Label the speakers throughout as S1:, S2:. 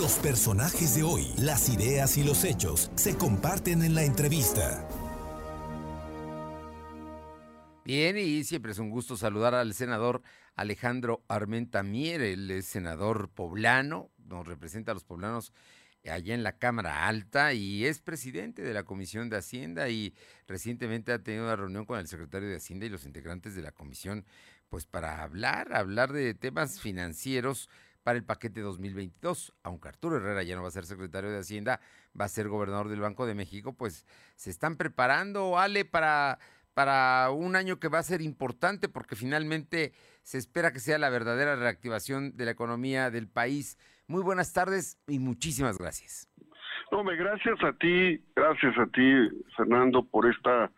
S1: Los personajes de hoy, las ideas y los hechos se comparten en la entrevista.
S2: Bien, y siempre es un gusto saludar al senador Alejandro Armenta Mier, él es senador poblano, nos representa a los poblanos allá en la Cámara Alta y es presidente de la Comisión de Hacienda y recientemente ha tenido una reunión con el secretario de Hacienda y los integrantes de la comisión, pues para hablar, hablar de temas financieros para el paquete 2022. Aunque Arturo Herrera ya no va a ser secretario de Hacienda, va a ser gobernador del Banco de México, pues se están preparando, Ale, para, para un año que va a ser importante porque finalmente se espera que sea la verdadera reactivación de la economía del país. Muy buenas tardes y muchísimas gracias.
S3: No, gracias a ti, gracias a ti, Fernando, por esta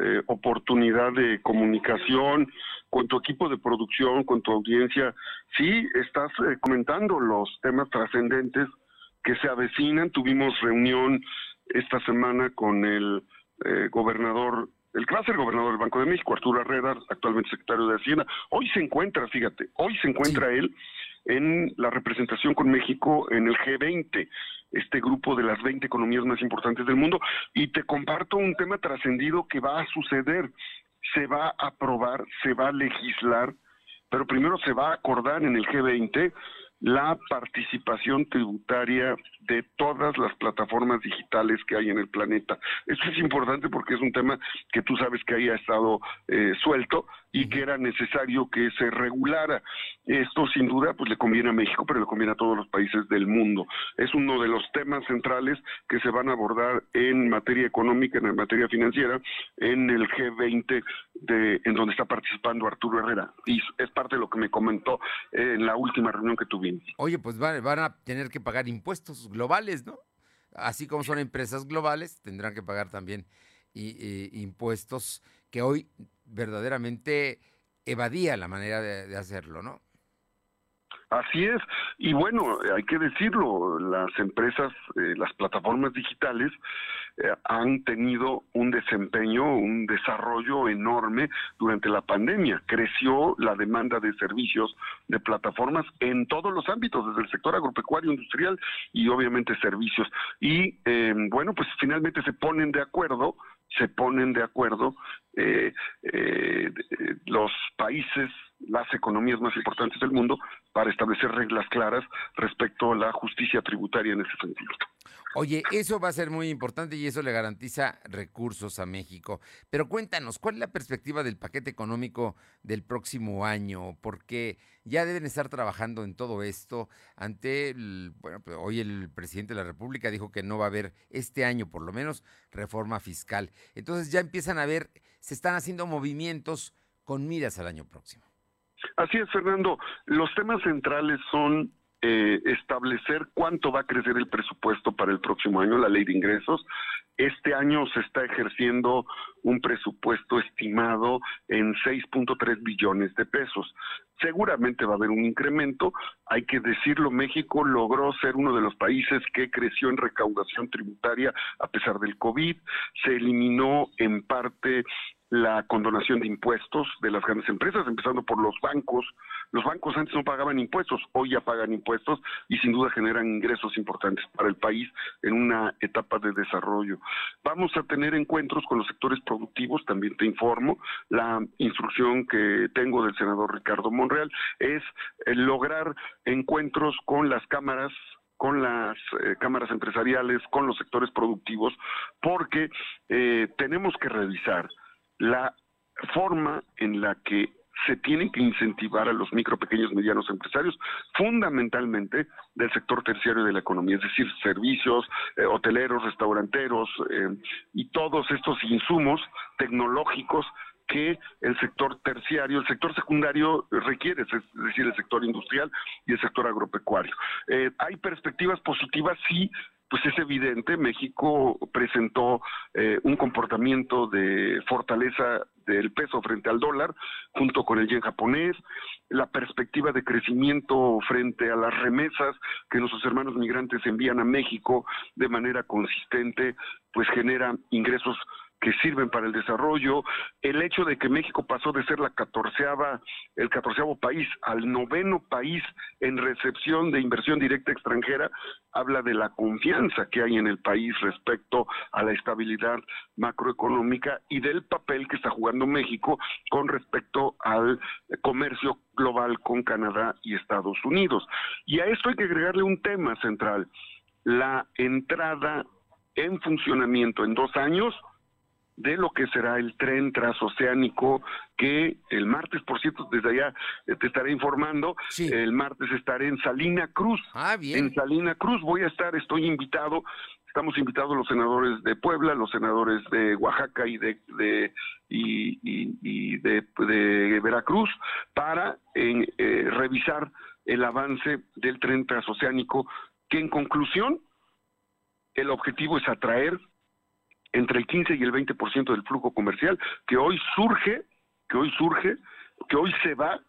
S3: eh, oportunidad de comunicación con tu equipo de producción, con tu audiencia. Sí, estás eh, comentando los temas trascendentes que se avecinan. Tuvimos reunión esta semana con el eh, gobernador el ser gobernador del Banco de México, Arturo Herrera, actualmente secretario de Hacienda, hoy se encuentra, fíjate, hoy se encuentra él en la representación con México en el G20, este grupo de las 20 economías más importantes del mundo, y te comparto un tema trascendido que va a suceder, se va a aprobar, se va a legislar, pero primero se va a acordar en el G20 la participación tributaria de todas las plataformas digitales que hay en el planeta. Esto es importante porque es un tema que tú sabes que ahí ha estado eh, suelto y que era necesario que se regulara. Esto sin duda pues le conviene a México, pero le conviene a todos los países del mundo. Es uno de los temas centrales que se van a abordar en materia económica, en materia financiera, en el G20 de, en donde está participando Arturo Herrera. Y es parte de lo que me comentó en la última reunión que tuvimos.
S2: Oye, pues van, van a tener que pagar impuestos globales, ¿no? Así como son empresas globales, tendrán que pagar también impuestos que hoy verdaderamente evadía la manera de, hacerlo, ¿no?
S3: Así es, y bueno, hay que decirlo, las empresas, eh, las plataformas digitales eh, han tenido un desempeño, un desarrollo enorme durante la pandemia. Creció la demanda de servicios de plataformas en todos los ámbitos, desde el sector agropecuario, industrial y obviamente servicios. Y eh, bueno, pues finalmente se ponen de acuerdo se ponen de acuerdo eh, eh, los países, las economías más importantes del mundo, para establecer reglas claras respecto a la justicia tributaria en ese sentido.
S2: Oye, eso va a ser muy importante y eso le garantiza recursos a México. Pero cuéntanos, ¿cuál es la perspectiva del paquete económico del próximo año? Porque ya deben estar trabajando en todo esto. Ante, el, bueno, pues, hoy el presidente de la República dijo que no va a haber este año, por lo menos, reforma fiscal. Entonces ya empiezan a ver, se están haciendo movimientos con miras al año próximo.
S3: Así es, Fernando. Los temas centrales son eh, establecer cuánto va a crecer el presupuesto para el próximo año, la ley de ingresos. Este año se está ejerciendo un presupuesto estimado en 6.3 billones de pesos. Seguramente va a haber un incremento. Hay que decirlo, México logró ser uno de los países que creció en recaudación tributaria a pesar del COVID. Se eliminó en parte la condonación de impuestos de las grandes empresas, empezando por los bancos. Los bancos antes no pagaban impuestos, hoy ya pagan impuestos y sin duda generan ingresos importantes para el país en una etapa de desarrollo. Vamos a tener encuentros con los sectores productivos, también te informo. La instrucción que tengo del senador Ricardo Monreal es eh, lograr encuentros con las cámaras con las eh, cámaras empresariales, con los sectores productivos, porque eh, tenemos que revisar la forma en la que se tiene que incentivar a los micro, pequeños, medianos empresarios, fundamentalmente del sector terciario de la economía, es decir, servicios, eh, hoteleros, restauranteros eh, y todos estos insumos tecnológicos que el sector terciario, el sector secundario requiere, es decir, el sector industrial y el sector agropecuario. Eh, hay perspectivas positivas, sí, pues es evidente, México presentó eh, un comportamiento de fortaleza del peso frente al dólar, junto con el yen japonés, la perspectiva de crecimiento frente a las remesas que nuestros hermanos migrantes envían a México de manera consistente, pues genera ingresos que sirven para el desarrollo, el hecho de que México pasó de ser la catorceava, el catorceavo país al noveno país en recepción de inversión directa extranjera, habla de la confianza que hay en el país respecto a la estabilidad macroeconómica y del papel que está jugando México con respecto al comercio global con Canadá y Estados Unidos. Y a esto hay que agregarle un tema central, la entrada en funcionamiento en dos años de lo que será el tren transoceánico que el martes, por cierto, desde allá eh, te estaré informando, el martes estaré en Salina Cruz.
S2: Ah, bien.
S3: En Salina Cruz voy a estar, estoy invitado, estamos invitados los senadores de Puebla, los senadores de Oaxaca y de, de y, de, Veracruz para eh, revisar el avance del tren transoceánico, que en conclusión el objetivo es atraer entre el 15 y el 20% del flujo comercial que hoy surge, que hoy surge, que hoy se va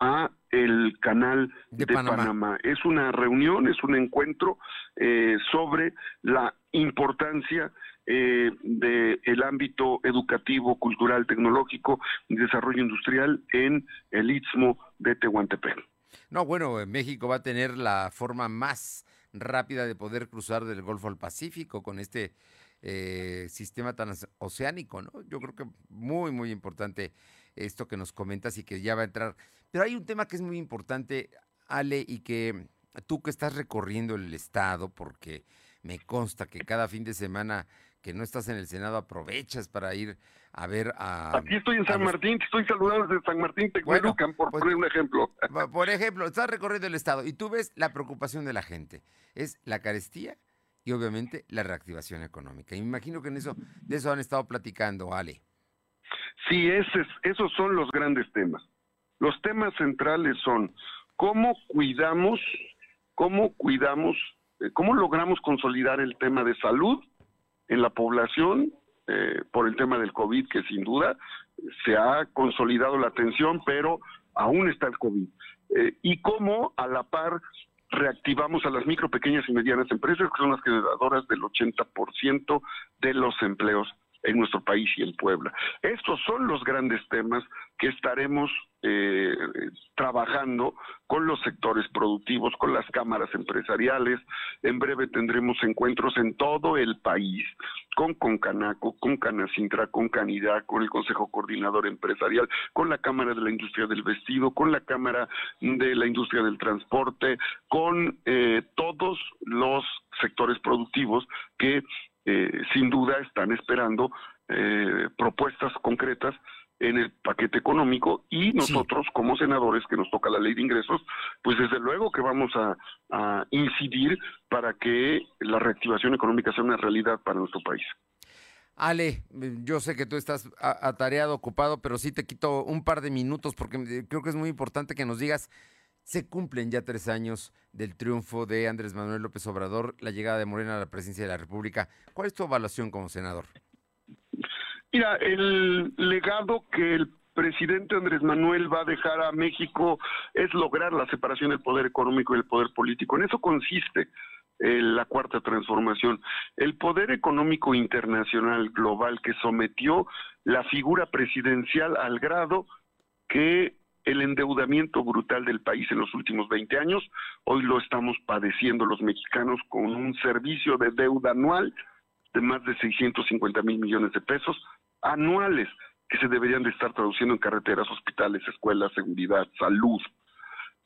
S3: a el canal de, Panamá. Es una reunión, es un encuentro eh, sobre la importancia eh, del ámbito educativo, cultural, tecnológico y desarrollo industrial en el istmo de Tehuantepec.
S2: No, bueno, México va a tener la forma más rápida de poder cruzar del Golfo al Pacífico con este eh, sistema tan oceánico, ¿no? Yo creo que muy, muy importante esto que nos comentas y que ya va a entrar. Pero hay un tema que es muy importante, Ale, y que tú que estás recorriendo el Estado, porque me consta que cada fin de semana que no estás en el Senado aprovechas para ir a ver a...
S3: Aquí estoy en San Martín, te estoy saludando desde San Martín, te por pues, poner un ejemplo.
S2: Por ejemplo, estás recorriendo el Estado y tú ves la preocupación de la gente. Es la carestía y obviamente la reactivación económica. Y me imagino que en eso, de eso han estado platicando, Ale.
S3: Sí, ese, esos son los grandes temas. Los temas centrales son cómo cuidamos, cómo cuidamos, eh, cómo logramos consolidar el tema de salud en la población eh, por el tema del COVID, que sin duda se ha consolidado la atención, pero aún está el COVID. Eh, y cómo a la par reactivamos a las micro, pequeñas y medianas empresas, que son las generadoras del 80% de los empleos en nuestro país y en Puebla. Estos son los grandes temas que estaremos eh, trabajando con los sectores productivos, con las cámaras empresariales. En breve tendremos encuentros en todo el país, con Concanaco, con Canacintra, con Canidad, con el Consejo Coordinador Empresarial, con la Cámara de la Industria del Vestido, con la Cámara de la Industria del Transporte, con eh, todos los sectores productivos que eh, sin duda están esperando eh, propuestas concretas en el paquete económico y nosotros como senadores que nos toca la ley de ingresos, pues desde luego que vamos a, incidir para que la reactivación económica sea una realidad para nuestro país.
S2: Ale, yo sé que tú estás atareado, ocupado, pero sí te quito un par de minutos porque creo que es muy importante que nos digas se cumplen ya tres años del triunfo de Andrés Manuel López Obrador, la llegada de Morena a la presidencia de la República. ¿Cuál es tu evaluación como senador?
S3: Mira, el legado que el presidente Andrés Manuel va a dejar a México es lograr la separación del poder económico y el poder político. En eso consiste eh, la cuarta transformación. El poder económico internacional global que sometió la figura presidencial al grado que el endeudamiento brutal del país en los últimos 20 años. Hoy lo estamos padeciendo los mexicanos con un servicio de deuda anual de más de 650 mil millones de pesos anuales que se deberían de estar traduciendo en carreteras, hospitales, escuelas, seguridad, salud.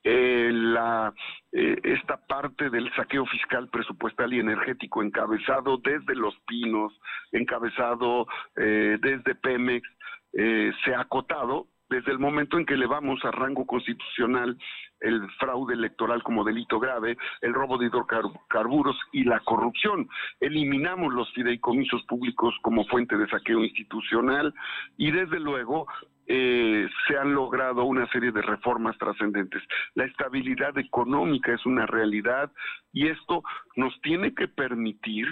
S3: Eh, la, eh, esta parte del saqueo fiscal, presupuestal y energético encabezado desde Los Pinos, encabezado eh, desde Pemex, se ha acotado desde el momento en que elevamos a rango constitucional el fraude electoral como delito grave, el robo de hidrocarburos y la corrupción. Eliminamos los fideicomisos públicos como fuente de saqueo institucional y desde luego eh, se han logrado una serie de reformas trascendentes. La estabilidad económica es una realidad y esto nos tiene que permitir,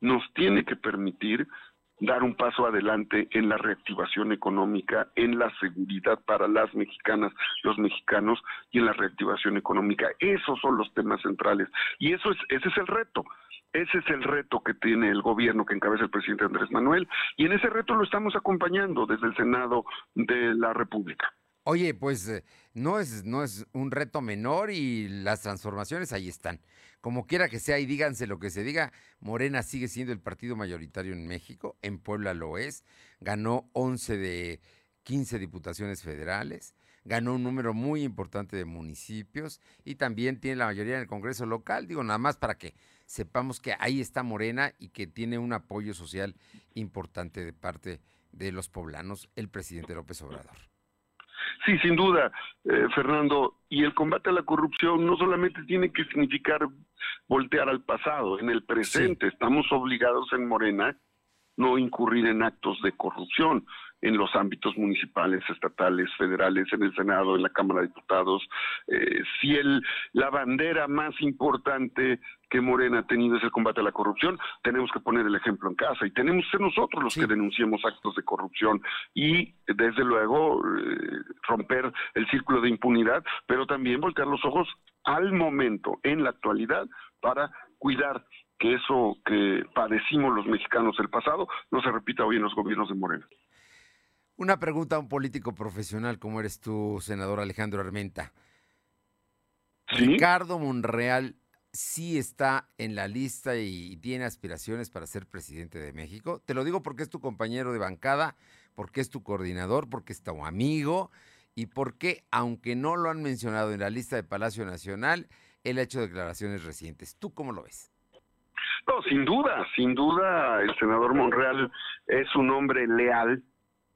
S3: nos tiene que permitir dar un paso adelante en la reactivación económica, en la seguridad para las mexicanas, los mexicanos y en la reactivación económica. Esos son los temas centrales y eso es ese es el reto. Ese es el reto que tiene el gobierno que encabeza el presidente Andrés Manuel y en ese reto lo estamos acompañando desde el Senado de la República.
S2: Oye, pues eh, no es, no es un reto menor y las transformaciones ahí están. Como quiera que sea y díganse lo que se diga, Morena sigue siendo el partido mayoritario en México, en Puebla lo es, ganó 11 de 15 diputaciones federales, ganó un número muy importante de municipios y también tiene la mayoría en el Congreso local, digo nada más para que sepamos que ahí está Morena y que tiene un apoyo social importante de parte de los poblanos, el presidente López Obrador.
S3: Sí, sin duda, eh, Fernando. Y el combate a la corrupción no solamente tiene que significar voltear al pasado, en el presente estamos obligados en Morena no incurrir en actos de corrupción en los ámbitos municipales, estatales, federales, en el Senado, en la Cámara de Diputados. Eh, si el, la bandera más importante que Morena ha tenido es el combate a la corrupción, tenemos que poner el ejemplo en casa y tenemos que ser nosotros los que denunciemos actos de corrupción y desde luego eh, romper el círculo de impunidad, pero también voltear los ojos al momento, en la actualidad, para cuidar que eso que padecimos los mexicanos el pasado no se repita hoy en los gobiernos de Morena.
S2: Una pregunta a un político profesional como eres tú, senador Alejandro Armenta. Ricardo Monreal sí está en la lista y, tiene aspiraciones para ser presidente de México. Te lo digo porque es tu compañero de bancada, porque es tu coordinador, porque es tu amigo y porque, aunque no lo han mencionado en la lista de Palacio Nacional, él ha hecho declaraciones recientes. ¿Tú cómo lo ves?
S3: No, sin duda, sin duda, el senador Monreal es un hombre leal,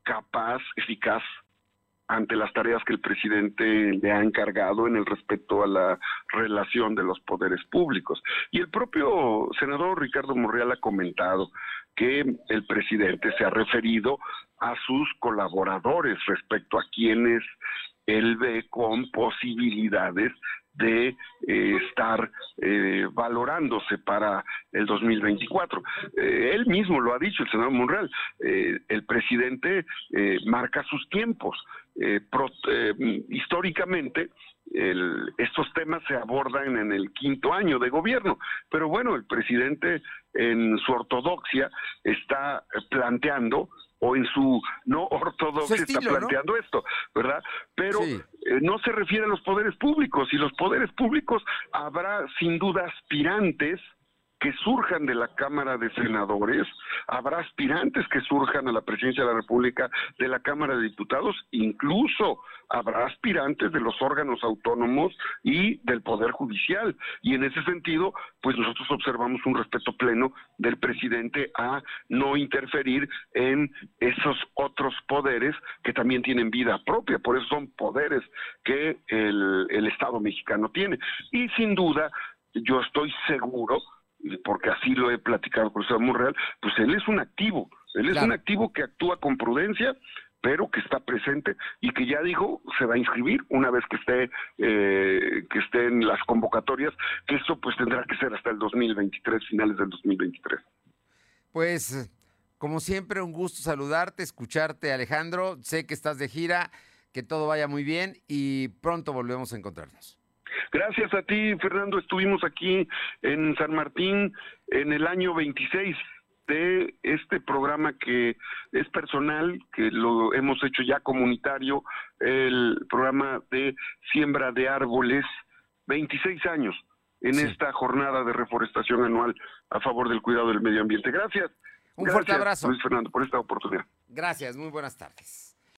S3: capaz, eficaz ante las tareas que el presidente le ha encargado en el respecto a la relación de los poderes públicos. Y el propio senador Ricardo Monreal ha comentado que el presidente se ha referido a sus colaboradores respecto a quienes él ve con posibilidades de eh, estar eh, valorándose para el 2024. Eh, él mismo lo ha dicho, el senador Monreal, el presidente marca sus tiempos. históricamente, estos temas se abordan en el quinto año de gobierno, pero bueno, el presidente en su ortodoxia está planteando o en su no ortodoxia está planteando esto, ¿verdad? Pero eh, no se refiere a los poderes públicos y los poderes públicos habrá sin duda aspirantes que surjan de la Cámara de Senadores, habrá aspirantes que surjan a la presidencia de la República de la Cámara de Diputados, incluso habrá aspirantes de los órganos autónomos y del Poder Judicial. Y en ese sentido, pues nosotros observamos un respeto pleno del presidente a no interferir en esos otros poderes que también tienen vida propia, por eso son poderes que el, Estado mexicano tiene. Y sin duda, yo estoy seguro porque así lo he platicado con el señor Monreal, pues él es un activo, él es un activo que actúa con prudencia, pero que está presente y que ya dijo se va a inscribir una vez que esté eh, que esté en las convocatorias, que eso pues tendrá que ser hasta el 2023, finales del 2023.
S2: Pues como siempre un gusto saludarte, escucharte Alejandro, sé que estás de gira, que todo vaya muy bien y pronto volvemos a encontrarnos.
S3: Gracias a ti, Fernando. Estuvimos aquí en San Martín en el año 26 de este programa que es personal, que lo hemos hecho ya comunitario, el programa de siembra de árboles, 26 años en esta jornada de reforestación anual a favor del cuidado del medio ambiente. Gracias.
S2: Un fuerte abrazo.
S3: Luis Fernando, por esta oportunidad.
S2: Gracias, muy buenas tardes.